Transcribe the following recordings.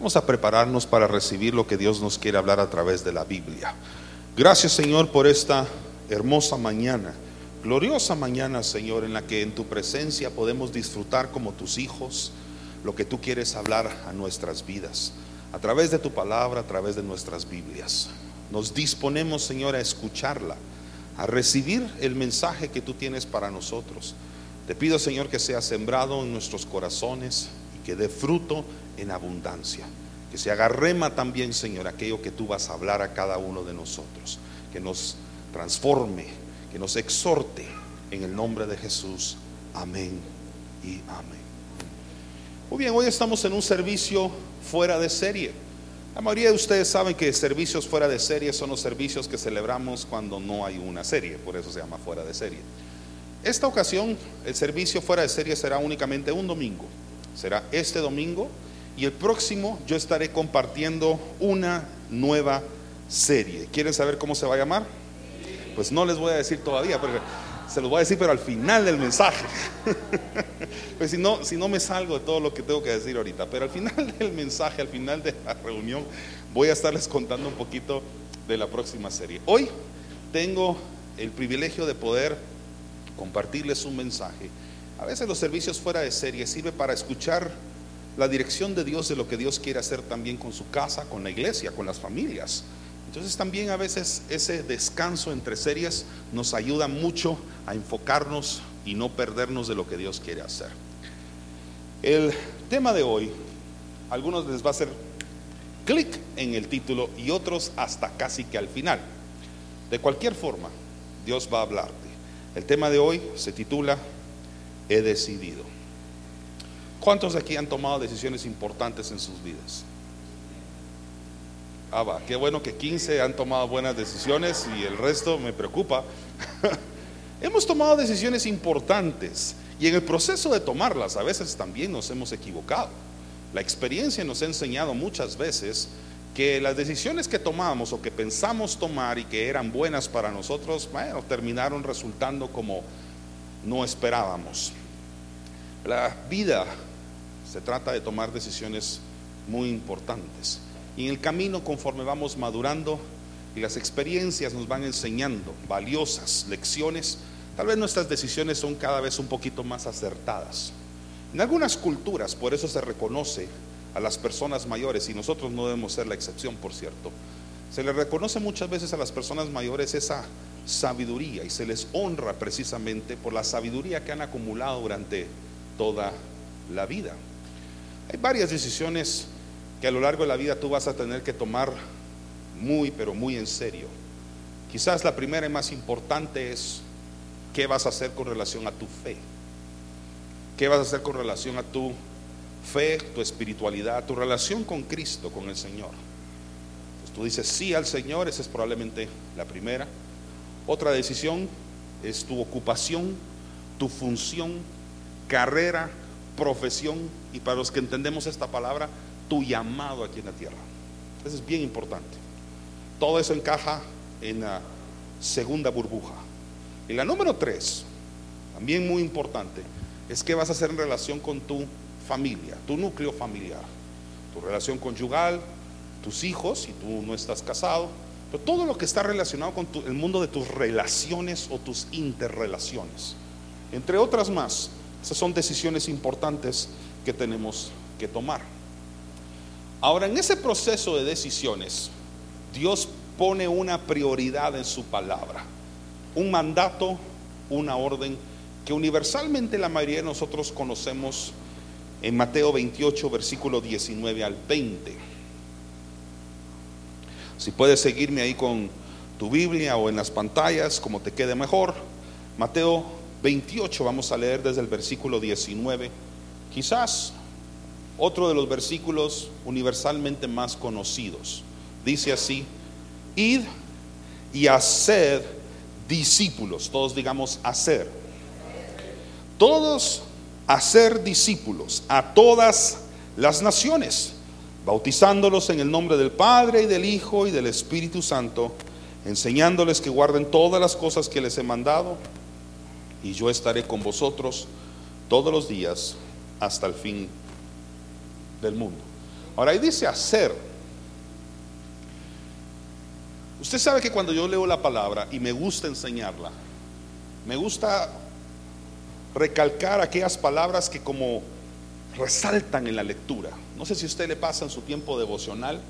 Vamos a prepararnos para recibir lo que Dios nos quiere hablar a través de la Biblia. Gracias Señor por esta hermosa mañana, gloriosa mañana Señor, en la que en tu presencia podemos disfrutar como tus hijos lo que tú quieres hablar a nuestras vidas, a través de tu palabra, a través de nuestras Biblias. Nos disponemos Señor a escucharla, a recibir el mensaje que tú tienes para nosotros. Te pido Señor que sea sembrado en nuestros corazones y que dé fruto en abundancia. Que se haga rema también, Señor, aquello que tú vas a hablar a cada uno de nosotros. Que nos transforme, que nos exhorte en el nombre de Jesús. Amén y amén. Muy bien, hoy estamos en un servicio fuera de serie. La mayoría de ustedes saben que servicios fuera de serie son los servicios que celebramos cuando no hay una serie, por eso se llama fuera de serie. Esta ocasión, el servicio fuera de serie será únicamente un domingo. Será este domingo y el próximo yo estaré compartiendo una nueva serie. ¿Quieren saber cómo se va a llamar? Pues no les voy a decir todavía, porque se los voy a decir, pero al final del mensaje. pues si no, si no me salgo de todo lo que tengo que decir ahorita, pero al final del mensaje, al final de la reunión, voy a estarles contando un poquito de la próxima serie. Hoy tengo el privilegio de poder compartirles un mensaje. A veces los servicios fuera de serie sirve para escuchar la dirección de Dios de lo que Dios quiere hacer también con su casa, con la iglesia, con las familias. Entonces también a veces ese descanso entre series nos ayuda mucho a enfocarnos y no perdernos de lo que Dios quiere hacer. El tema de hoy, a algunos les va a hacer clic en el título y otros hasta casi que al final. De cualquier forma, Dios va a hablarte. El tema de hoy se titula He decidido. ¿Cuántos de aquí han tomado decisiones importantes en sus vidas? Ah, va, qué bueno que 15 han tomado buenas decisiones y el resto me preocupa. hemos tomado decisiones importantes y en el proceso de tomarlas a veces también nos hemos equivocado. La experiencia nos ha enseñado muchas veces que las decisiones que tomamos o que pensamos tomar y que eran buenas para nosotros, bueno, terminaron resultando como no esperábamos. La vida se trata de tomar decisiones muy importantes. Y en el camino, conforme vamos madurando y las experiencias nos van enseñando valiosas lecciones, tal vez nuestras decisiones son cada vez un poquito más acertadas. En algunas culturas, por eso se reconoce a las personas mayores, y nosotros no debemos ser la excepción, por cierto, se les reconoce muchas veces a las personas mayores esa sabiduría y se les honra precisamente por la sabiduría que han acumulado durante toda la vida. Hay varias decisiones que a lo largo de la vida tú vas a tener que tomar muy, pero muy en serio. Quizás la primera y más importante es qué vas a hacer con relación a tu fe. ¿Qué vas a hacer con relación a tu fe, tu espiritualidad, tu relación con Cristo, con el Señor? Pues tú dices sí al Señor, esa es probablemente la primera. Otra decisión es tu ocupación, tu función, carrera, profesión y para los que entendemos esta palabra, tu llamado aquí en la tierra. Eso es bien importante. Todo eso encaja en la segunda burbuja. Y la número tres, también muy importante, es qué vas a hacer en relación con tu familia, tu núcleo familiar, tu relación conyugal, tus hijos, si tú no estás casado, pero todo lo que está relacionado con el mundo de tus relaciones o tus interrelaciones. Entre otras más, esas son decisiones importantes que tenemos que tomar. Ahora, en ese proceso de decisiones, Dios pone una prioridad en su palabra, un mandato, una orden que universalmente la mayoría de nosotros conocemos en Mateo 28, versículo 19 al 20. Si puedes seguirme ahí con tu Biblia o en las pantallas, como te quede mejor. Mateo 28, vamos a leer desde el versículo 19. Quizás otro de los versículos universalmente más conocidos. Dice así, id y haced discípulos, todos digamos hacer. Todos hacer discípulos a todas las naciones, bautizándolos en el nombre del Padre y del Hijo y del Espíritu Santo, enseñándoles que guarden todas las cosas que les he mandado, y yo estaré con vosotros todos los días hasta el fin del mundo. Ahora ahí dice hacer. Usted sabe que cuando yo leo la palabra y me gusta enseñarla, me gusta recalcar aquellas palabras que como resaltan en la lectura. No sé si a usted le pasa en su tiempo devocional.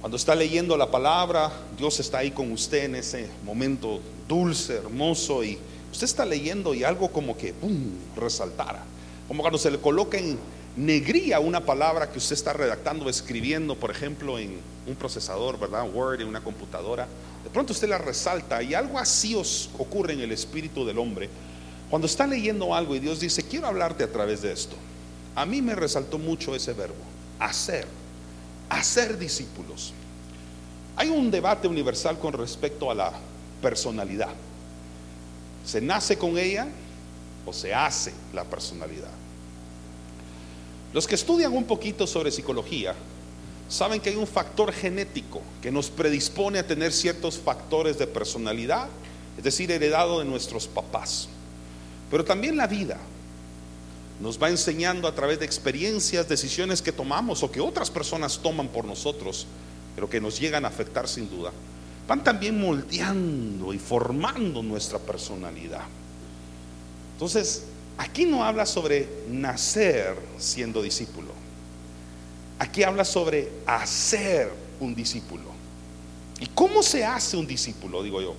Cuando está leyendo la palabra, Dios está ahí con usted en ese momento dulce, hermoso, y usted está leyendo y algo como que, resaltara. Como cuando se le coloca en negría una palabra que usted está redactando escribiendo, por ejemplo, en un procesador, ¿verdad? Word, en una computadora. De pronto usted la resalta y algo así os ocurre en el espíritu del hombre. Cuando está leyendo algo y Dios dice, quiero hablarte a través de esto. A mí me resaltó mucho ese verbo, hacer, hacer discípulos. Hay un debate universal con respecto a la personalidad. ¿Se nace con ella o se hace la personalidad? Los que estudian un poquito sobre psicología saben que hay un factor genético que nos predispone a tener ciertos factores de personalidad, es decir, heredado de nuestros papás. Pero también la vida nos va enseñando a través de experiencias, decisiones que tomamos o que otras personas toman por nosotros, pero que nos llegan a afectar sin duda, van también moldeando y formando nuestra personalidad. Entonces, Aquí no habla sobre nacer siendo discípulo. Aquí habla sobre hacer un discípulo. ¿Y cómo se hace un discípulo? Digo yo.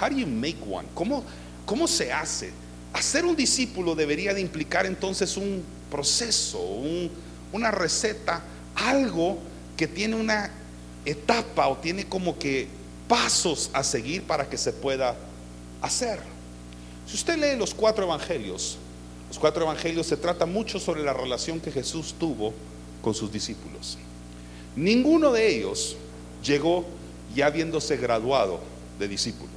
How do you make one? ¿Cómo, cómo se hace? Hacer un discípulo debería de implicar entonces un proceso, una receta, algo que tiene una etapa o tiene como que pasos a seguir para que se pueda hacer. Si usted lee los cuatro evangelios, los cuatro evangelios se trata mucho sobre la relación que Jesús tuvo con sus discípulos. Ninguno de ellos llegó ya habiéndose graduado de discípulo.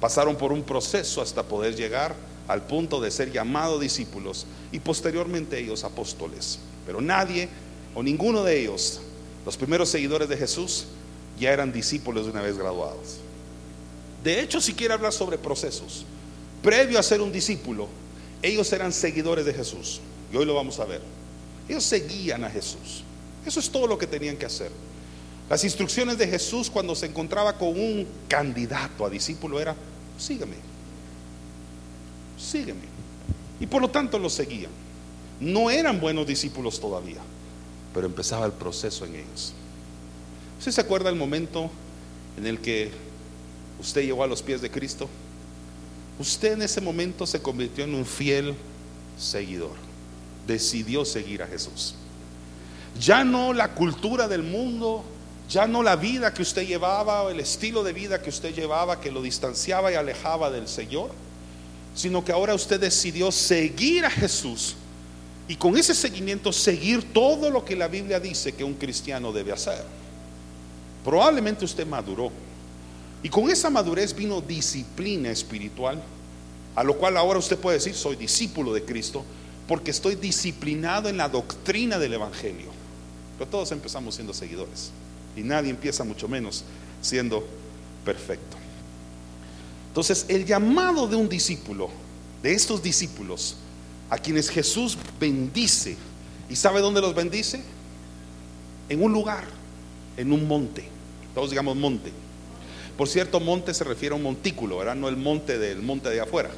Pasaron por un proceso hasta poder llegar al punto de ser llamados discípulos y posteriormente ellos apóstoles. Pero nadie o ninguno de ellos, los primeros seguidores de Jesús, ya eran discípulos de una vez graduados. De hecho, si quiere hablar sobre procesos, previo a ser un discípulo, ellos eran seguidores de Jesús. Y hoy lo vamos a ver. Ellos seguían a Jesús. Eso es todo lo que tenían que hacer. Las instrucciones de Jesús cuando se encontraba con un candidato a discípulo era, sígueme, sígueme. Y por lo tanto lo seguían. No eran buenos discípulos todavía, pero empezaba el proceso en ellos. ¿Usted se acuerda el momento en el que usted llegó a los pies de Cristo, usted en ese momento se convirtió en un fiel seguidor. Decidió seguir a Jesús. Ya no la cultura del mundo, ya no la vida que usted llevaba el estilo de vida que usted llevaba que lo distanciaba y alejaba del Señor, sino que ahora usted decidió seguir a Jesús y con ese seguimiento seguir todo lo que la Biblia dice que un cristiano debe hacer. Probablemente usted maduró y con esa madurez vino disciplina espiritual, a lo cual ahora usted puede decir, soy discípulo de Cristo, porque estoy disciplinado en la doctrina del Evangelio. Pero todos empezamos siendo seguidores, y nadie empieza mucho menos siendo perfecto. Entonces, el llamado de un discípulo, de estos discípulos, a quienes Jesús bendice, ¿y sabe dónde los bendice? En un lugar, en un monte. Todos digamos monte. Por cierto, monte se refiere a un montículo, ¿verdad? No el monte del monte de afuera.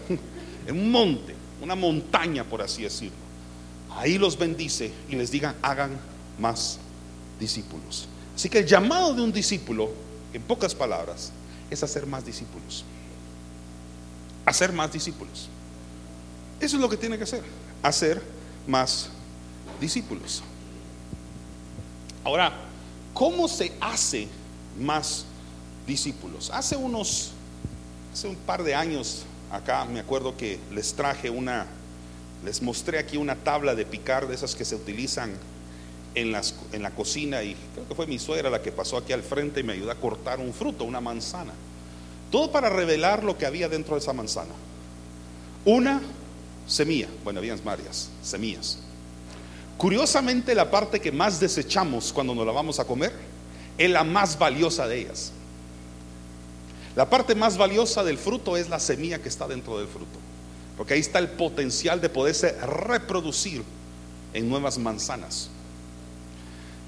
En un monte, una montaña, por así decirlo. Ahí los bendice y les diga, hagan más discípulos. Así que el llamado de un discípulo, en pocas palabras, es hacer más discípulos. Hacer más discípulos. Eso es lo que tiene que hacer, hacer más discípulos. Ahora, ¿cómo se hace más discípulos. Hace unos, hace un par de años acá me acuerdo que les traje una, les mostré aquí una tabla de picar de esas que se utilizan en, las, en la cocina y creo que fue mi suegra la que pasó aquí al frente y me ayudó a cortar un fruto, una manzana. Todo para revelar lo que había dentro de esa manzana. Una semilla, bueno, habían varias semillas. Curiosamente, la parte que más desechamos cuando nos la vamos a comer es la más valiosa de ellas. La parte más valiosa del fruto es la semilla que está dentro del fruto. Porque ahí está el potencial de poderse reproducir en nuevas manzanas.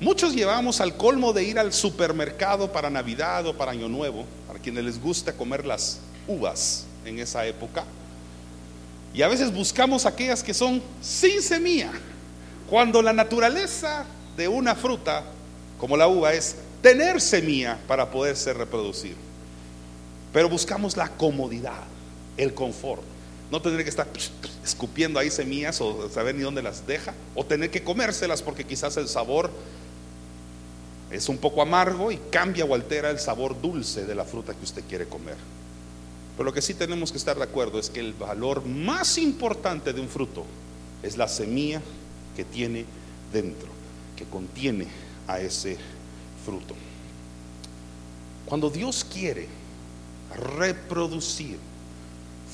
Muchos llevamos al colmo de ir al supermercado para Navidad o para Año Nuevo, para quienes les gusta comer las uvas en esa época. Y a veces buscamos aquellas que son sin semilla, cuando la naturaleza de una fruta, como la uva, es tener semilla para poderse reproducir. Pero buscamos la comodidad, el confort. No tener que estar escupiendo ahí semillas o saber ni dónde las deja, o tener que comérselas porque quizás el sabor es un poco amargo y cambia o altera el sabor dulce de la fruta que usted quiere comer. Pero lo que sí tenemos que estar de acuerdo es que el valor más importante de un fruto es la semilla que tiene dentro, que contiene a ese fruto. Cuando Dios quiere reproducir,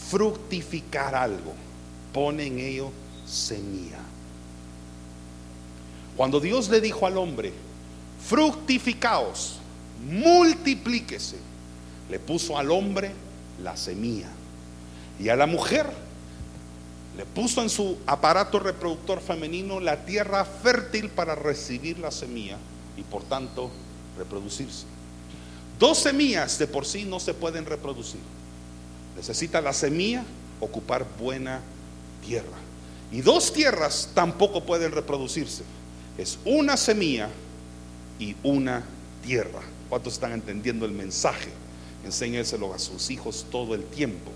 fructificar algo, pone en ello semilla. Cuando Dios le dijo al hombre, fructificaos, multiplíquese, le puso al hombre la semilla y a la mujer le puso en su aparato reproductor femenino la tierra fértil para recibir la semilla y por tanto reproducirse. Dos semillas de por sí no se pueden reproducir. Necesita la semilla ocupar buena tierra. Y dos tierras tampoco pueden reproducirse. Es una semilla y una tierra. ¿Cuántos están entendiendo el mensaje? Enséñeselo a sus hijos todo el tiempo.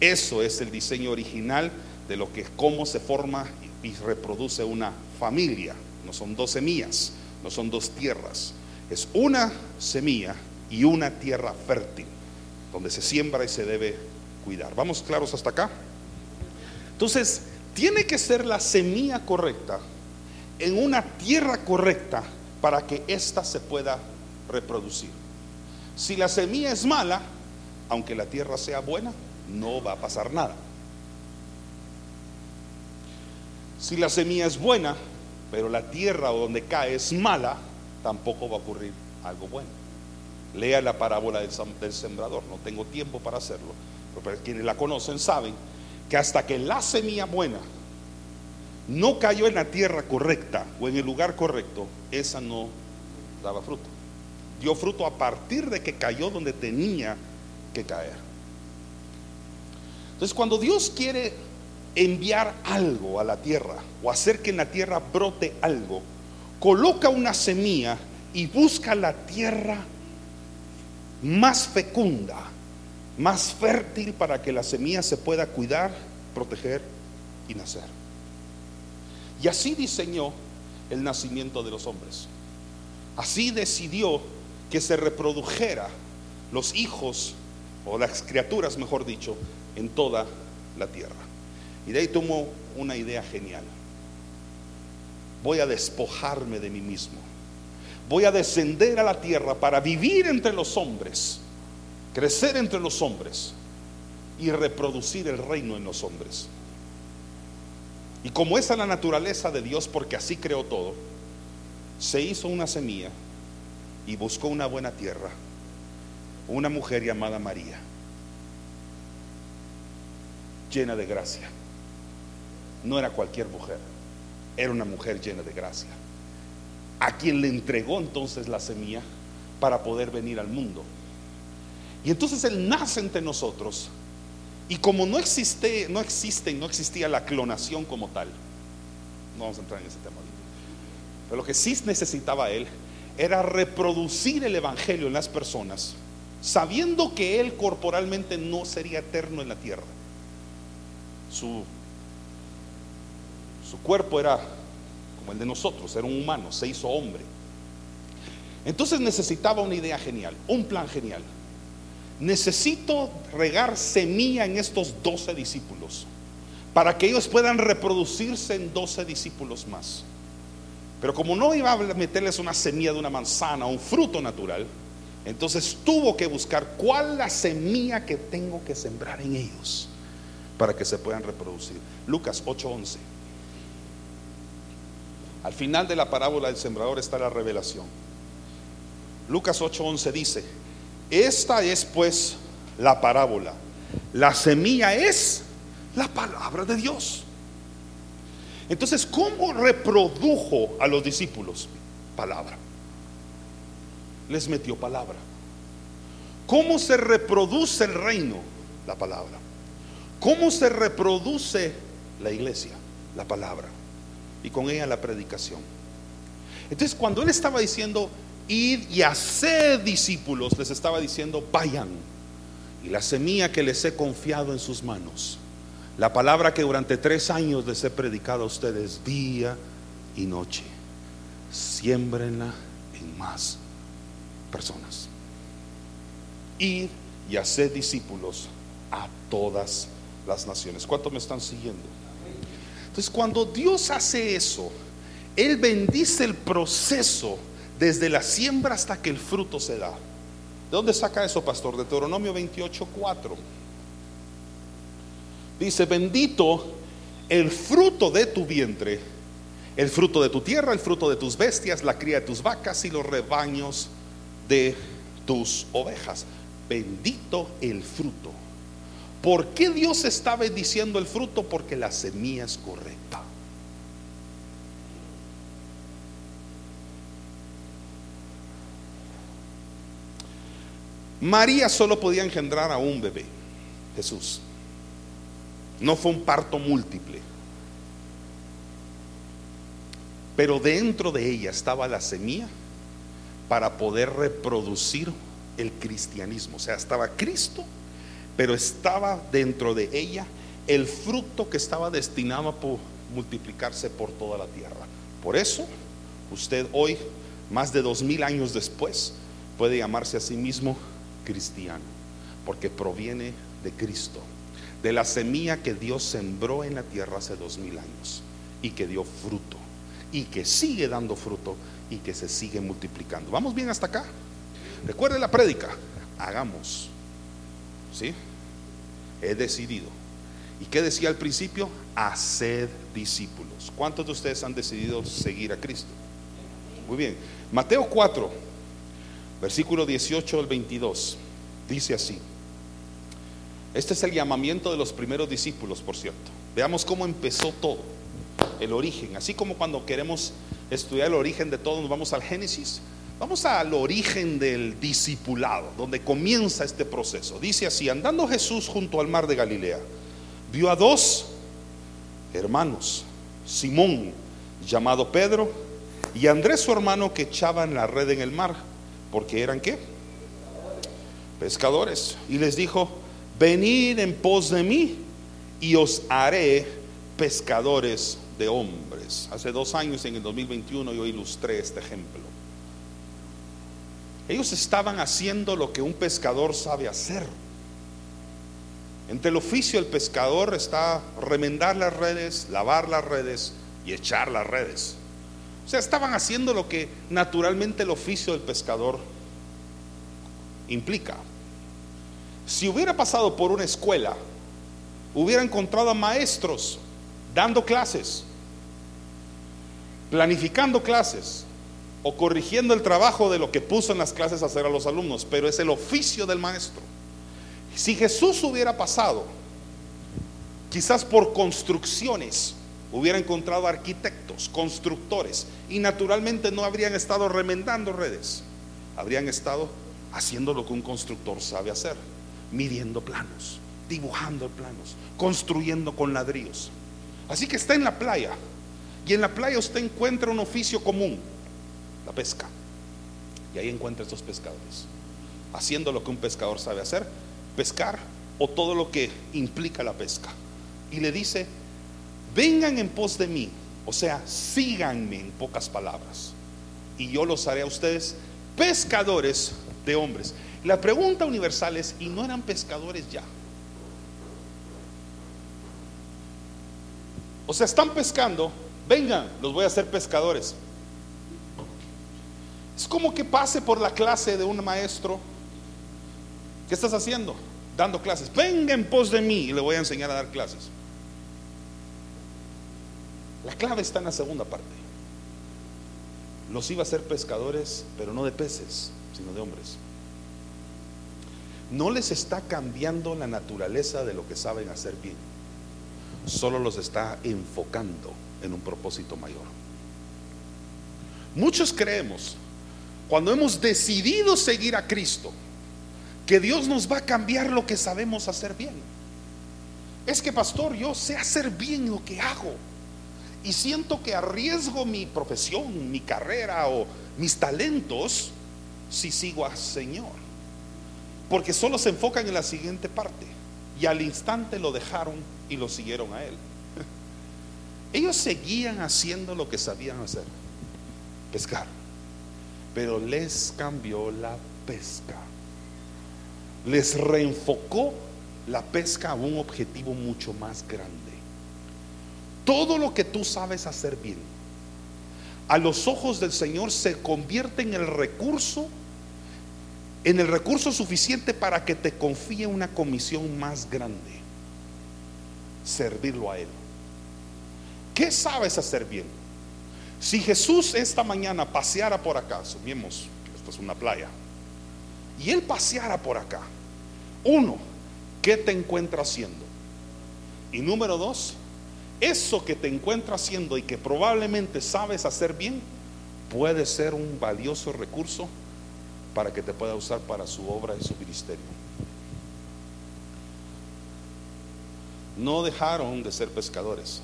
Eso es el diseño original de lo que cómo se forma y reproduce una familia. No son dos semillas, no son dos tierras. Es una semilla y una tierra fértil donde se siembra y se debe cuidar. ¿Vamos claros hasta acá? Entonces, tiene que ser la semilla correcta en una tierra correcta para que ésta se pueda reproducir. Si la semilla es mala, aunque la tierra sea buena, no va a pasar nada. Si la semilla es buena, pero la tierra donde cae es mala, tampoco va a ocurrir algo bueno. Lea la parábola del, sembrador, no tengo tiempo para hacerlo, pero quienes la conocen saben que hasta que la semilla buena no cayó en la tierra correcta o en el lugar correcto, esa no daba fruto. Dio fruto a partir de que cayó donde tenía que caer. Entonces, cuando Dios quiere enviar algo a la tierra o hacer que en la tierra brote algo, coloca una semilla y busca la tierra más fecunda, más fértil para que la semilla se pueda cuidar, proteger y nacer. Y así diseñó el nacimiento de los hombres. Así decidió que se reprodujera los hijos o las criaturas, mejor dicho, en toda la tierra. Y de ahí tomó una idea genial. Voy a despojarme de mí mismo. Voy a descender a la tierra para vivir entre los hombres, crecer entre los hombres y reproducir el reino en los hombres. Y como esa es la naturaleza de Dios, porque así creó todo, se hizo una semilla y buscó una buena tierra, una mujer llamada María, llena de gracia. No era cualquier mujer, era una mujer llena de gracia, a quien le entregó entonces la semilla para poder venir al mundo. Y entonces Él nace entre nosotros y como no existe, no existe no existía la clonación como tal, no vamos a entrar en ese tema. Pero lo que sí necesitaba él era reproducir el evangelio en las personas, sabiendo que él corporalmente no sería eterno en la tierra. Su, su cuerpo era como el de nosotros, era un humano, se hizo hombre. Entonces necesitaba una idea genial, un plan genial necesito regar semilla en estos doce discípulos para que ellos puedan reproducirse en doce discípulos más. Pero como no iba a meterles una semilla de una manzana, un fruto natural, entonces tuvo que buscar cuál la semilla que tengo que sembrar en ellos para que se puedan reproducir. Lucas 8:11. Al final de la parábola del sembrador está la revelación. Lucas 8:11 dice, esta es pues la parábola. La semilla es la palabra de Dios. Entonces, ¿cómo reprodujo a los discípulos? Palabra. Les metió palabra. ¿Cómo se reproduce el reino? La palabra. ¿Cómo se reproduce la iglesia? La palabra. Y con ella la predicación. Entonces, cuando él estaba diciendo, id y haced discípulos, les estaba diciendo, vayan. Y la semilla que les he confiado en sus manos, la palabra que durante tres años les he predicado a ustedes día y noche, siembrenla en más personas. Id y haced discípulos a todas las naciones. ¿Cuántos me están siguiendo? Entonces, cuando Dios hace eso, Él bendice el proceso desde la siembra hasta que el fruto se da. ¿De dónde saca eso, pastor? De Deuteronomio 28, 4. Dice, bendito el fruto de tu vientre, el fruto de tu tierra, el fruto de tus bestias, la cría de tus vacas y los rebaños de tus ovejas. Bendito el fruto. ¿Por qué Dios está bendiciendo el fruto? Porque la semilla es correcta. María solo podía engendrar a un bebé, Jesús. No fue un parto múltiple. Pero dentro de ella estaba la semilla para poder reproducir el cristianismo. O sea, estaba Cristo, pero estaba dentro de ella el fruto que estaba destinado a multiplicarse por toda la tierra. Por eso, usted hoy, más de dos mil años después, puede llamarse a sí mismo cristiano, porque proviene de Cristo, de la semilla que Dios sembró en la tierra hace dos mil años y que dio fruto y que sigue dando fruto y que se sigue multiplicando. ¿Vamos bien hasta acá? Recuerde la prédica, hagamos. ¿Sí? He decidido. ¿Y qué decía al principio? Haced discípulos. ¿Cuántos de ustedes han decidido seguir a Cristo? Muy bien. Mateo 4, versículo 18 al 22, dice así. Este es el llamamiento de los primeros discípulos, por cierto. Veamos cómo empezó todo, el origen. Así como cuando queremos estudiar el origen de todo, nos vamos al Génesis. Vamos al origen del discipulado, donde comienza este proceso. Dice así, andando Jesús junto al mar de Galilea, vio a dos hermanos, Simón, llamado Pedro, y Andrés su hermano que echaban la red en el mar, porque eran qué? Pescadores. Y les dijo, venid en pos de mí y os haré pescadores de hombres. Hace dos años, en el 2021, yo ilustré este ejemplo. Ellos estaban haciendo lo que un pescador sabe hacer. Entre el oficio del pescador está remendar las redes, lavar las redes y echar las redes. O sea, estaban haciendo lo que naturalmente el oficio del pescador implica. Si hubiera pasado por una escuela, hubiera encontrado a maestros dando clases, planificando clases o corrigiendo el trabajo de lo que puso en las clases a hacer a los alumnos, pero es el oficio del maestro. Si Jesús hubiera pasado, quizás por construcciones, hubiera encontrado arquitectos, constructores, y naturalmente no habrían estado remendando redes, habrían estado haciendo lo que un constructor sabe hacer, midiendo planos, dibujando planos, construyendo con ladrillos. Así que está en la playa. Y en la playa usted encuentra un oficio común, la pesca. Y ahí encuentra estos pescadores, haciendo lo que un pescador sabe hacer, pescar o todo lo que implica la pesca. Y le dice, vengan en pos de mí, o sea, síganme en pocas palabras. Y yo los haré a ustedes pescadores de hombres. La pregunta universal es, ¿y no eran pescadores ya? O sea, están pescando, vengan, los voy a hacer pescadores. Es como que pase por la clase de un maestro. ¿Qué estás haciendo? Dando clases. Venga en pos de mí y le voy a enseñar a dar clases. La clave está en la segunda parte. Los iba a ser pescadores, pero no de peces, sino de hombres. No les está cambiando la naturaleza de lo que saben hacer bien solo los está enfocando en un propósito mayor. Muchos creemos, cuando hemos decidido seguir a Cristo, que Dios nos va a cambiar lo que sabemos hacer bien. Es que, pastor, yo sé hacer bien lo que hago y siento que arriesgo mi profesión, mi carrera o mis talentos si sigo al Señor. Porque solo se enfocan en la siguiente parte y al instante lo dejaron y lo siguieron a Él. Ellos seguían haciendo lo que sabían hacer, pescar, pero les cambió la pesca les reenfocó la pesca a un objetivo mucho más grande. Todo lo que tú sabes hacer bien, a los ojos del Señor se convierte en el recurso, en el recurso suficiente para que te confíe una comisión más grande, servirlo a Él. ¿Qué sabes hacer bien? Si Jesús esta mañana paseara por acá, asumimos que esto es una playa, y Él paseara por acá, uno, ¿qué te encuentra haciendo? Y número dos, eso que te encuentra haciendo y que probablemente sabes hacer bien, puede ser un valioso recurso para que te pueda usar para su obra y su ministerio. No dejaron de ser pescadores,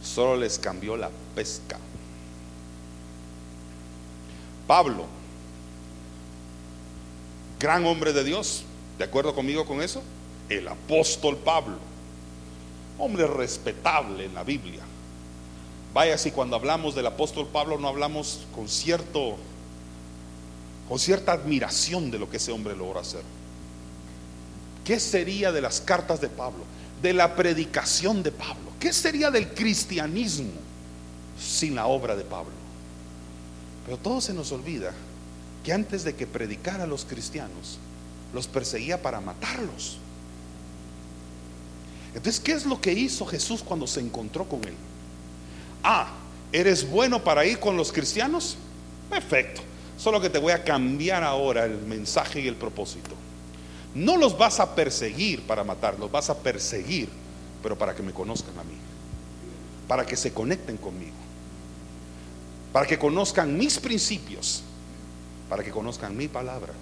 solo les cambió la pesca. Pablo, gran hombre de Dios, ¿De acuerdo conmigo con eso? El apóstol Pablo, hombre respetable en la Biblia. Vaya si cuando hablamos del apóstol Pablo no hablamos con cierto con cierta admiración de lo que ese hombre logró hacer. ¿Qué sería de las cartas de Pablo? De la predicación de Pablo. ¿Qué sería del cristianismo sin la obra de Pablo? Pero todo se nos olvida que antes de que predicara a los cristianos, los perseguía para matarlos. Entonces, ¿qué es lo que hizo Jesús cuando se encontró con él? Ah, ¿eres bueno para ir con los cristianos? Perfecto. Solo que te voy a cambiar ahora el mensaje y el propósito. No los vas a perseguir para matarlos, vas a perseguir, pero para que me conozcan a mí. Para que se conecten conmigo. Para que conozcan mis principios. Para que conozcan mi palabra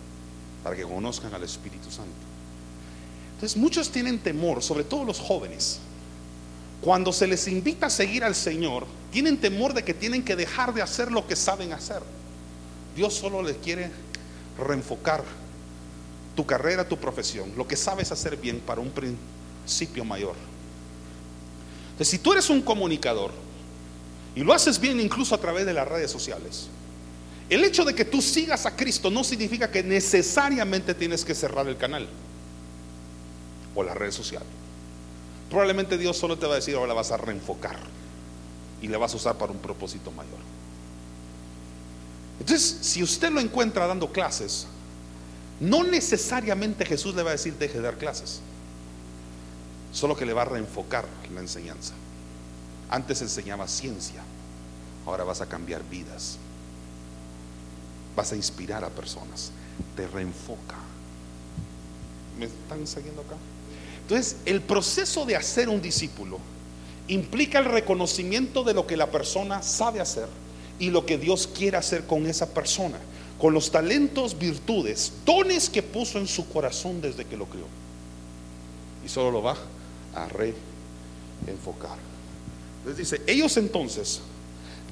para que conozcan al Espíritu Santo. Entonces muchos tienen temor, sobre todo los jóvenes. Cuando se les invita a seguir al Señor, tienen temor de que tienen que dejar de hacer lo que saben hacer. Dios solo les quiere reenfocar tu carrera, tu profesión, lo que sabes hacer bien para un principio mayor. Entonces, si tú eres un comunicador y lo haces bien incluso a través de las redes sociales, el hecho de que tú sigas a Cristo no significa que necesariamente tienes que cerrar el canal o la red social. Probablemente Dios solo te va a decir, ahora la vas a reenfocar y la vas a usar para un propósito mayor. Entonces, si usted lo encuentra dando clases, no necesariamente Jesús le va a decir deje de dar clases, solo que le va a reenfocar la enseñanza. Antes enseñaba ciencia, ahora vas a cambiar vidas vas a inspirar a personas, te reenfoca. ¿Me están siguiendo acá? Entonces, el proceso de hacer un discípulo implica el reconocimiento de lo que la persona sabe hacer y lo que Dios quiere hacer con esa persona, con los talentos, virtudes, dones que puso en su corazón desde que lo crió. Y solo lo va a reenfocar. Les dice, ellos entonces,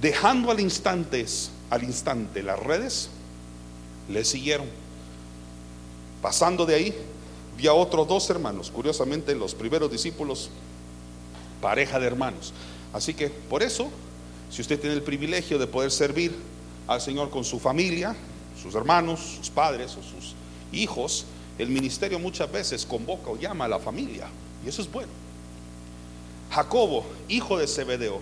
dejando al instante, al instante las redes, le siguieron. Pasando de ahí, vi a otros dos hermanos, curiosamente los primeros discípulos, pareja de hermanos. Así que por eso, si usted tiene el privilegio de poder servir al Señor con su familia, sus hermanos, sus padres o sus hijos, el ministerio muchas veces convoca o llama a la familia, y eso es bueno. Jacobo, hijo de Zebedeo,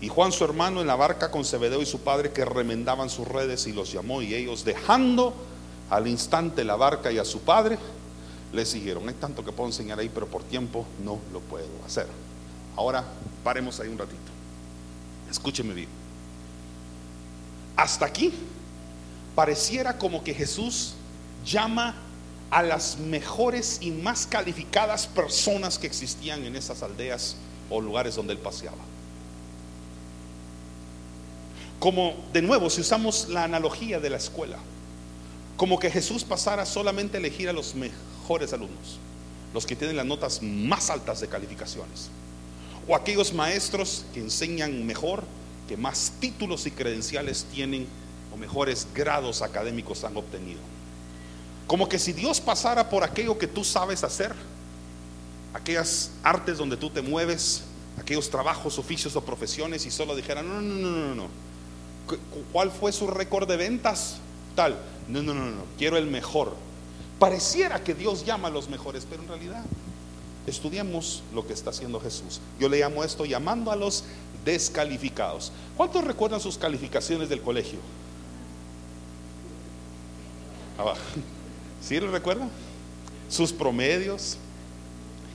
y Juan su hermano en la barca con Zebedeo y su padre que remendaban sus redes y los llamó y ellos dejando al instante la barca y a su padre le siguieron. Hay tanto que puedo enseñar ahí, pero por tiempo no lo puedo hacer. Ahora paremos ahí un ratito. Escúcheme bien. Hasta aquí pareciera como que Jesús llama a las mejores y más calificadas personas que existían en esas aldeas o lugares donde él paseaba. Como de nuevo, si usamos la analogía de la escuela, como que Jesús pasara solamente a elegir a los mejores alumnos, los que tienen las notas más altas de calificaciones, o aquellos maestros que enseñan mejor, que más títulos y credenciales tienen o mejores grados académicos han obtenido. Como que si Dios pasara por aquello que tú sabes hacer, aquellas artes donde tú te mueves, aquellos trabajos, oficios o profesiones y solo dijera, no, no, no, no, no. ¿Cuál fue su récord de ventas? Tal. No, no, no, no. Quiero el mejor. Pareciera que Dios llama a los mejores, pero en realidad estudiamos lo que está haciendo Jesús. Yo le llamo esto llamando a los descalificados. ¿Cuántos recuerdan sus calificaciones del colegio? Abajo. ¿Sí lo recuerdan? Sus promedios.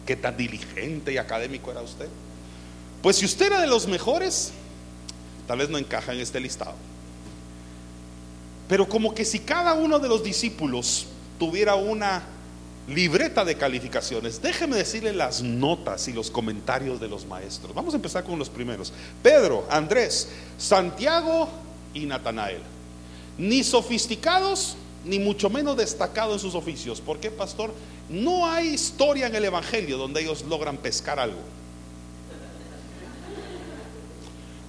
¿Qué tan diligente y académico era usted? Pues si usted era de los mejores, tal vez no encaja en este listado. Pero como que si cada uno de los discípulos tuviera una libreta de calificaciones, déjeme decirle las notas y los comentarios de los maestros. Vamos a empezar con los primeros. Pedro, Andrés, Santiago y Natanael. Ni sofisticados, ni mucho menos destacados en sus oficios. ¿Por qué, pastor? No hay historia en el Evangelio donde ellos logran pescar algo.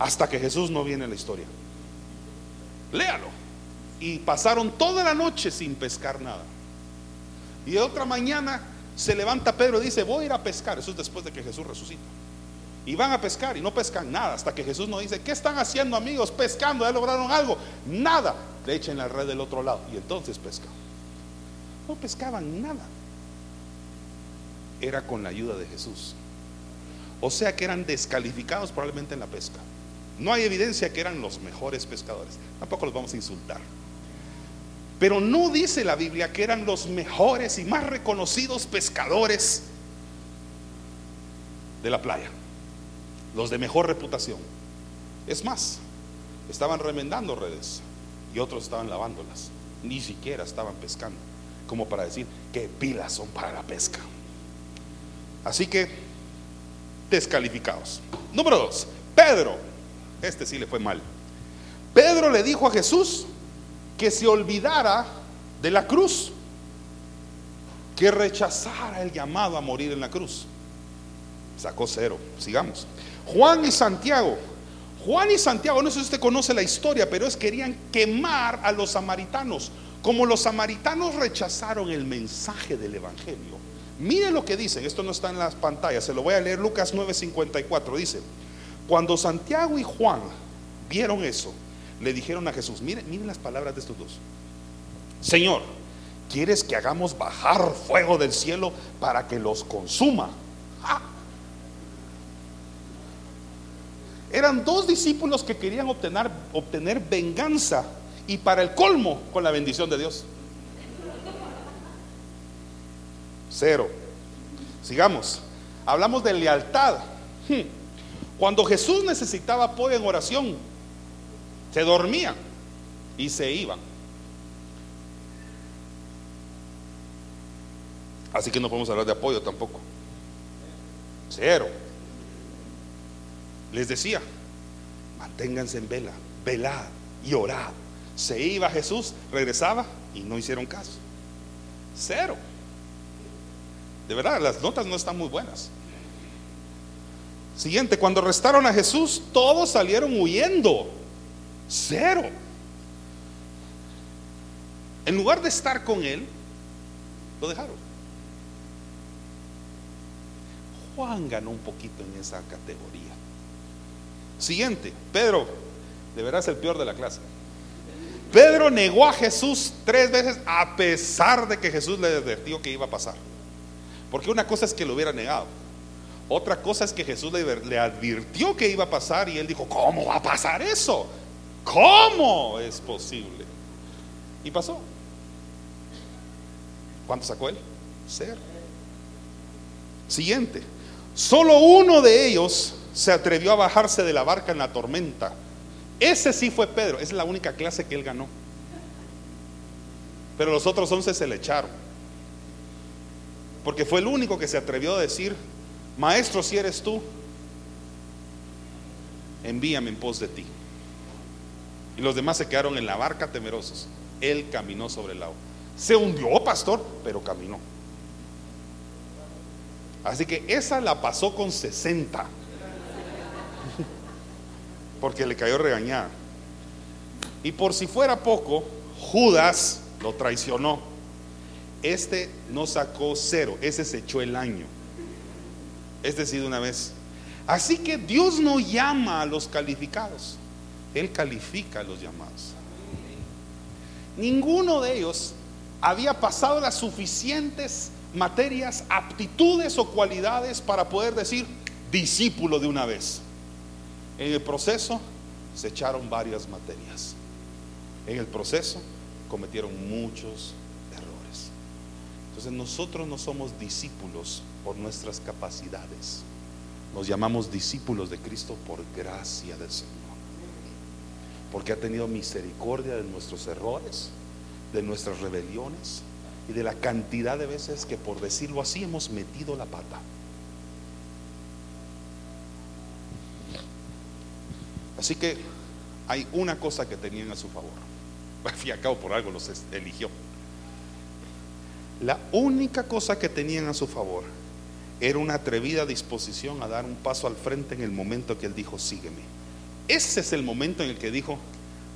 hasta que Jesús no viene en la historia. Léalo. Y pasaron toda la noche sin pescar nada. Y otra mañana se levanta Pedro y dice, voy a ir a pescar. Eso es después de que Jesús resucita. Y van a pescar y no pescan nada hasta que Jesús nos dice, ¿qué están haciendo amigos? Pescando, ya lograron algo. Nada. Le echen la red del otro lado y entonces pescan. No pescaban nada. Era con la ayuda de Jesús. O sea que eran descalificados probablemente en la pesca. No hay evidencia que eran los mejores pescadores. Tampoco los vamos a insultar. Pero no dice la Biblia que eran los mejores y más reconocidos pescadores de la playa. Los de mejor reputación. Es más, estaban remendando redes y otros estaban lavándolas. Ni siquiera estaban pescando. Como para decir que pilas son para la pesca. Así que, descalificados. Número dos, Pedro este sí le fue mal. Pedro le dijo a Jesús que se olvidara de la cruz, que rechazara el llamado a morir en la cruz. Sacó cero, sigamos. Juan y Santiago. Juan y Santiago, no sé si usted conoce la historia, pero es querían quemar a los samaritanos. Como los samaritanos rechazaron el mensaje del Evangelio. Mire lo que dicen, esto no está en las pantallas, se lo voy a leer Lucas 9:54, dice. Cuando Santiago y Juan vieron eso, le dijeron a Jesús, miren, miren las palabras de estos dos. Señor, ¿quieres que hagamos bajar fuego del cielo para que los consuma? Eran dos discípulos que querían obtener, obtener venganza y para el colmo con la bendición de Dios. Cero. Sigamos. Hablamos de lealtad. Hmm. Cuando Jesús necesitaba apoyo en oración, se dormían y se iban. Así que no podemos hablar de apoyo tampoco. Cero. Les decía, manténganse en vela, velad y orad. Se iba Jesús, regresaba y no hicieron caso. Cero. De verdad, las notas no están muy buenas. Siguiente, cuando arrestaron a Jesús, todos salieron huyendo. Cero. En lugar de estar con él, lo dejaron. Juan ganó un poquito en esa categoría. Siguiente, Pedro, de veras el peor de la clase. Pedro negó a Jesús tres veces a pesar de que Jesús le advirtió que iba a pasar. Porque una cosa es que lo hubiera negado. Otra cosa es que Jesús le, advirtió que iba a pasar y él dijo, ¿cómo va a pasar eso? ¿Cómo es posible? Y pasó. ¿Cuánto sacó él? Cero. Siguiente. Solo uno de ellos se atrevió a bajarse de la barca en la tormenta. Ese sí fue Pedro. Esa es la única clase que él ganó. Pero los otros once se le echaron. Porque fue el único que se atrevió a decir, Maestro, si eres tú, envíame en pos de ti. Y los demás se quedaron en la barca temerosos. Él caminó sobre el agua. Se hundió, pastor, pero caminó. Así que esa la pasó con 60. Porque le cayó regañada. Y por si fuera poco, Judas lo traicionó. Este no sacó cero, ese se echó el año. Este sí de una vez. Así que Dios no llama a los calificados, Él califica a los llamados. Ninguno de ellos había pasado las suficientes materias, aptitudes o cualidades para poder decir discípulo de una vez. En el proceso se echaron varias materias. En el proceso cometieron muchos errores. Entonces nosotros no somos discípulos por nuestras capacidades. Nos llamamos discípulos de Cristo por gracia del Señor. Porque ha tenido misericordia de nuestros errores, de nuestras rebeliones y de la cantidad de veces que por decirlo así hemos metido la pata. Así que hay una cosa que tenían a su favor. Al fin y al cabo por algo los eligió. La única cosa que tenían a su favor era una atrevida disposición a dar un paso al frente en el momento que él dijo, sígueme. Ese es el momento en el que dijo,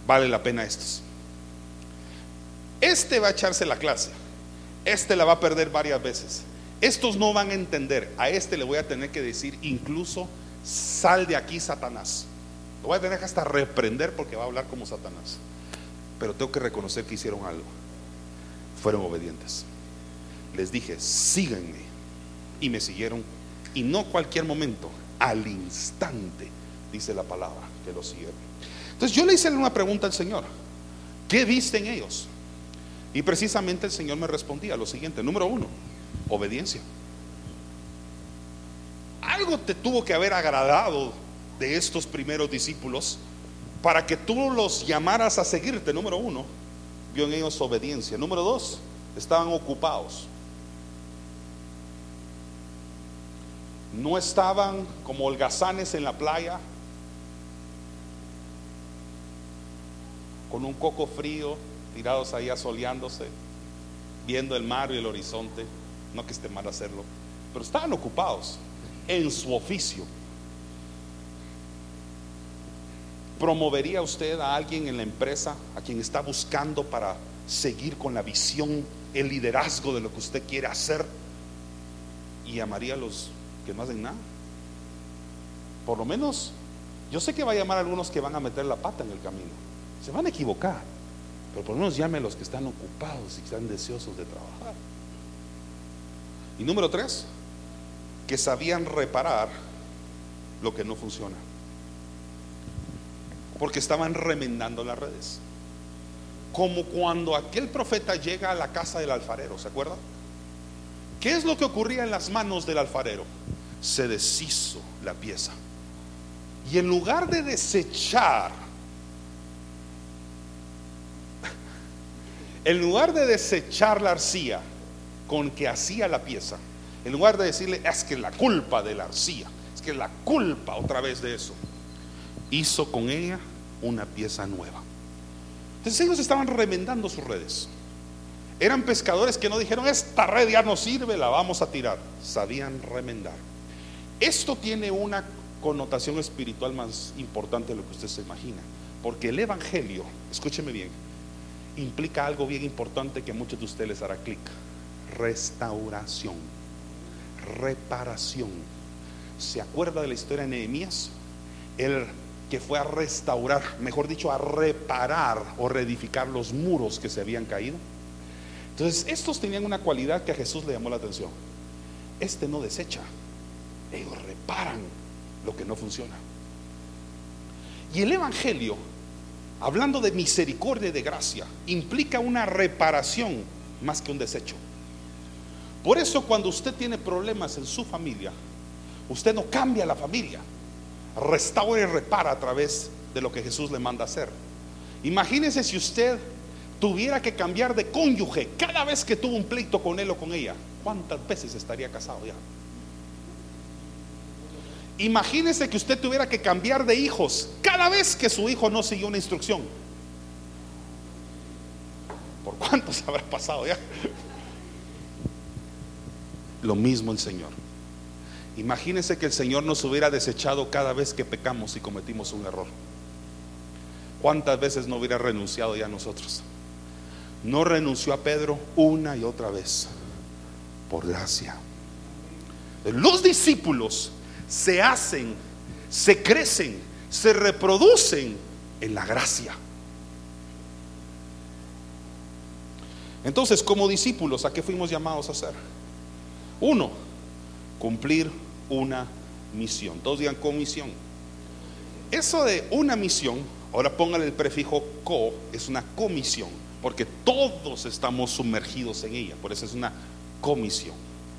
vale la pena estos. Este va a echarse la clase, este la va a perder varias veces. Estos no van a entender, a este le voy a tener que decir incluso, sal de aquí Satanás. Lo voy a tener que hasta reprender porque va a hablar como Satanás. Pero tengo que reconocer que hicieron algo. Fueron obedientes. Les dije, síganme. Y me siguieron. Y no cualquier momento, al instante, dice la palabra, que lo siguieron. Entonces yo le hice una pregunta al Señor. ¿Qué viste en ellos? Y precisamente el Señor me respondía lo siguiente. Número uno, obediencia. Algo te tuvo que haber agradado de estos primeros discípulos para que tú los llamaras a seguirte, número uno, vio en ellos obediencia. Número dos, estaban ocupados. No estaban como holgazanes en la playa, con un coco frío, tirados ahí asoleándose, viendo el mar y el horizonte. No que esté mal hacerlo, pero estaban ocupados en su oficio. ¿Promovería usted a alguien en la empresa a quien está buscando para seguir con la visión, el liderazgo de lo que usted quiere hacer? ¿Y llamaría a los que no hacen nada? Por lo menos, yo sé que va a llamar a algunos que van a meter la pata en el camino. Se van a equivocar, pero por lo menos llame a los que están ocupados y que están deseosos de trabajar. Y número tres, que sabían reparar lo que no funciona porque estaban remendando las redes. Como cuando aquel profeta llega a la casa del alfarero, ¿se acuerda? ¿Qué es lo que ocurría en las manos del alfarero? Se deshizo la pieza. Y en lugar de desechar, en lugar de desechar la arcilla con que hacía la pieza, en lugar de decirle, es que la culpa de la arcilla, es que la culpa otra vez de eso, hizo con ella una pieza nueva. Entonces ellos estaban remendando sus redes. Eran pescadores que no dijeron, esta red ya no sirve, la vamos a tirar. Sabían remendar. Esto tiene una connotación espiritual más importante de lo que usted se imagina. Porque el Evangelio, escúcheme bien, implica algo bien importante que muchos de ustedes les hará clic. Restauración, reparación. ¿Se acuerda de la historia de Nehemías? Él que fue a restaurar, mejor dicho, a reparar o reedificar los muros que se habían caído. Entonces, estos tenían una cualidad que a Jesús le llamó la atención. Este no desecha, ellos reparan lo que no funciona. Y el Evangelio, hablando de misericordia y de gracia, implica una reparación más que un desecho. Por eso cuando usted tiene problemas en su familia, usted no cambia la familia, restaura y repara a través de lo que Jesús le manda hacer. Imagínese si usted tuviera que cambiar de cónyuge cada vez que tuvo un pleito con él o con ella. ¿Cuántas veces estaría casado ya? Imagínese que usted tuviera que cambiar de hijos cada vez que su hijo no siguió una instrucción. ¿Por cuántos habrá pasado ya? Lo mismo el Señor. Imagínense que el Señor nos hubiera desechado cada vez que pecamos y cometimos un error. ¿Cuántas veces no hubiera renunciado ya a nosotros? No renunció a Pedro una y otra vez, por gracia. Los discípulos se hacen, se crecen, se reproducen en la gracia. Entonces, como discípulos, ¿a qué fuimos llamados a hacer? Uno, cumplir una misión. Todos digan comisión. Eso de una misión, ahora póngale el prefijo co, es una comisión, porque todos estamos sumergidos en ella, por eso es una comisión.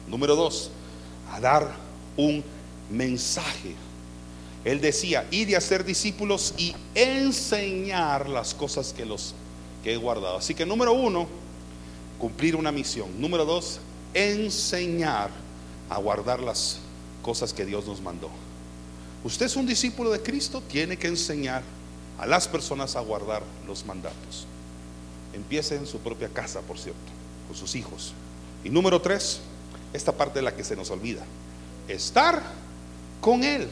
Número dos, a dar un mensaje. Él decía, y hacer discípulos y enseñar las cosas que los que he guardado. Así que número uno, cumplir una misión. Número dos, enseñar a guardar las cosas que Dios nos mandó. Usted es un discípulo de Cristo, tiene que enseñar a las personas a guardar los mandatos. Empiece en su propia casa, por cierto, con sus hijos. Y número tres, esta parte de la que se nos olvida, estar con Él.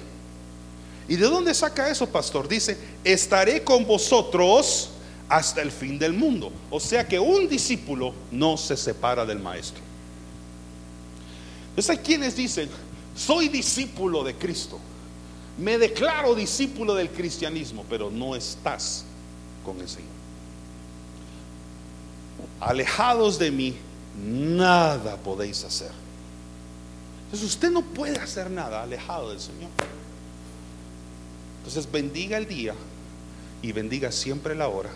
¿Y de dónde saca eso, pastor? Dice, estaré con vosotros hasta el fin del mundo. O sea que un discípulo no se separa del maestro. Entonces hay quienes dicen, soy discípulo de Cristo, me declaro discípulo del cristianismo, pero no estás con el Señor. Alejados de mí, nada podéis hacer. Entonces usted no puede hacer nada alejado del Señor. Entonces bendiga el día y bendiga siempre la hora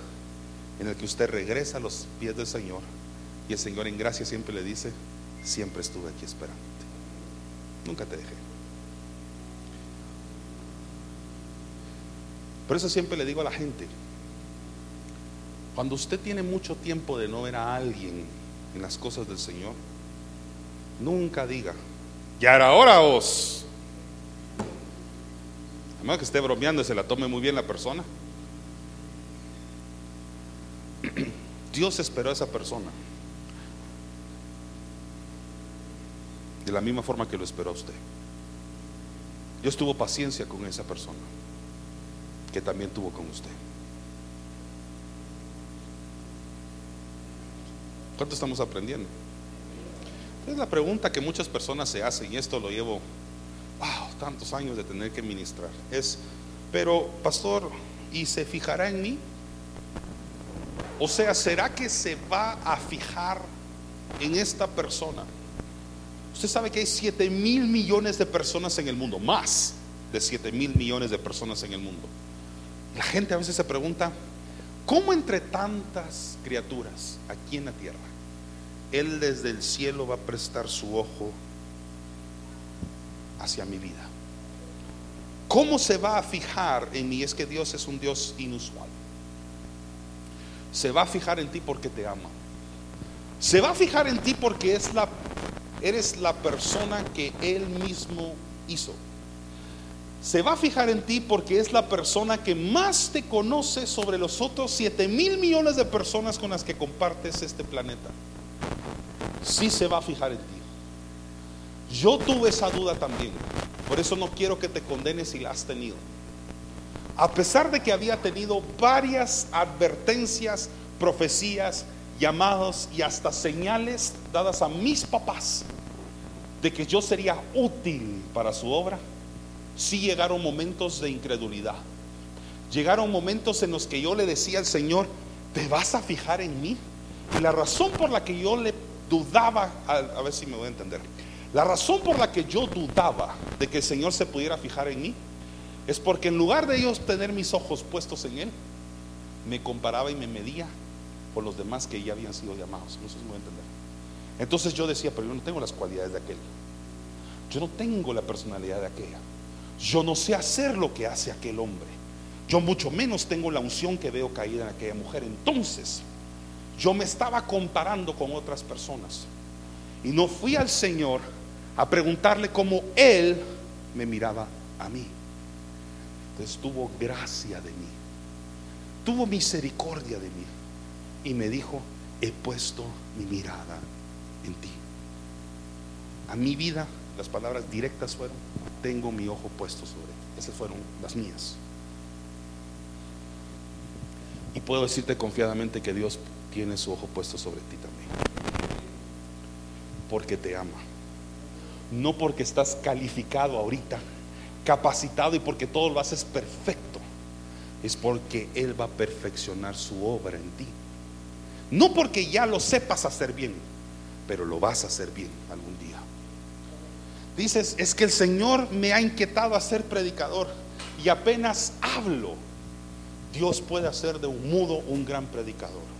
en el que usted regresa a los pies del Señor y el Señor en gracia siempre le dice, siempre estuve aquí esperándote. Nunca te dejé. Por eso siempre le digo a la gente, cuando usted tiene mucho tiempo de no ver a alguien en las cosas del Señor, nunca diga, ya era hora os. Además que esté bromeando y se la tome muy bien la persona. Dios esperó a esa persona. De la misma forma que lo esperó a usted. Dios tuvo paciencia con esa persona, que también tuvo con usted. ¿Cuánto estamos aprendiendo? Es la pregunta que muchas personas se hacen, y esto lo llevo, wow, tantos años de tener que ministrar. Es, pero pastor, ¿y se fijará en mí? O sea, ¿será que se va a fijar en esta persona? Usted sabe que hay 7 mil millones de personas en el mundo, más de 7 mil millones de personas en el mundo. La gente a veces se pregunta, ¿cómo entre tantas criaturas aquí en la tierra, Él desde el cielo va a prestar su ojo hacia mi vida? ¿Cómo se va a fijar en mí? Es que Dios es un Dios inusual se va a fijar en ti porque te ama. Se va a fijar en ti porque es la, eres la persona que Él mismo hizo. Se va a fijar en ti porque es la persona que más te conoce sobre los otros 7 mil millones de personas con las que compartes este planeta. Sí se va a fijar en ti. Yo tuve esa duda también. Por eso no quiero que te condenes si la has tenido a pesar de que había tenido varias advertencias, profecías, llamados y hasta señales dadas a mis papás de que yo sería útil para su obra, sí llegaron momentos de incredulidad. Llegaron momentos en los que yo le decía al Señor, ¿te vas a fijar en mí? Y la razón por la que yo le dudaba, a, ver si me voy a entender, la razón por la que yo dudaba de que el Señor se pudiera fijar en mí es porque en lugar de ellos tener mis ojos puestos en Él, me comparaba y me medía con los demás que ya habían sido llamados. No sé si me voy a entender. Entonces yo decía, pero yo no tengo las cualidades de aquel. Yo no tengo la personalidad de aquella. Yo no sé hacer lo que hace aquel hombre. Yo mucho menos tengo la unción que veo caída en aquella mujer. Entonces, yo me estaba comparando con otras personas. Y no fui al Señor a preguntarle cómo Él me miraba a mí. Entonces tuvo gracia de mí, tuvo misericordia de mí y me dijo, he puesto mi mirada en ti. A mi vida, las palabras directas fueron, tengo mi ojo puesto sobre ti. Esas fueron las mías. Y puedo decirte confiadamente que Dios tiene su ojo puesto sobre ti también. Porque te ama. No porque estás calificado ahorita, capacitado y porque todo lo haces perfecto. Es porque Él va a perfeccionar su obra en ti. No porque ya lo sepas hacer bien, pero lo vas a hacer bien algún día. Dices, es que el Señor me ha inquietado a ser predicador y apenas hablo, Dios puede hacer de un mudo un gran predicador.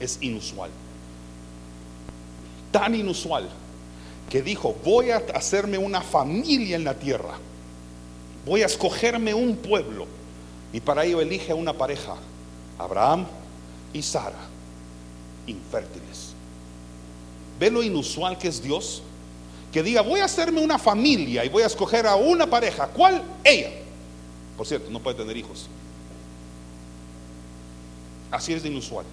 Es inusual. Tan inusual que dijo, voy a hacerme una familia en la tierra. Voy a escogerme un pueblo. Y para ello elige a una pareja, Abraham y Sara, infértiles. ¿Ve lo inusual que es Dios? Que diga, voy a hacerme una familia y voy a escoger a una pareja. ¿Cuál? Ella. Por cierto, no puede tener hijos. Así es de inusual.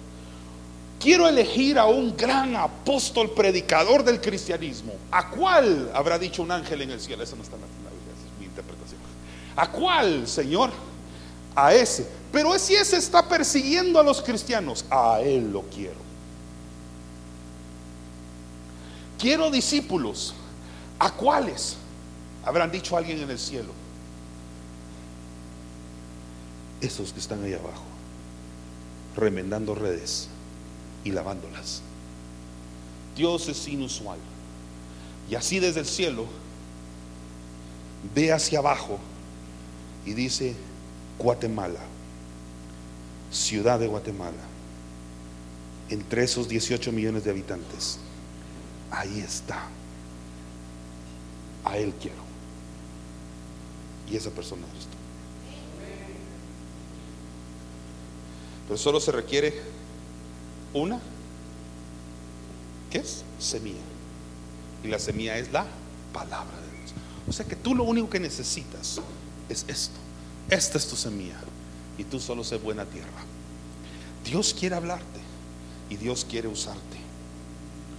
Quiero elegir a un gran apóstol predicador del cristianismo. ¿A cuál habrá dicho un ángel en el cielo? Eso no está en la Biblia, es mi interpretación. ¿A cuál, Señor? A ese. Pero si ese está persiguiendo a los cristianos, a él lo quiero. Quiero discípulos. ¿A cuáles? Habrán dicho alguien en el cielo. Esos que están ahí abajo, remendando redes y lavándolas. Dios es inusual. Y así desde el cielo ve hacia abajo y dice, Guatemala, ciudad de Guatemala, entre esos 18 millones de habitantes, ahí está. A Él quiero. Y esa persona eres tú. Pero solo se requiere una, ¿qué es? Semilla. Y la semilla es la palabra de Dios. O sea que tú lo único que necesitas es esto. Esta es tu semilla. Y tú solo sé buena tierra. Dios quiere hablarte y Dios quiere usarte.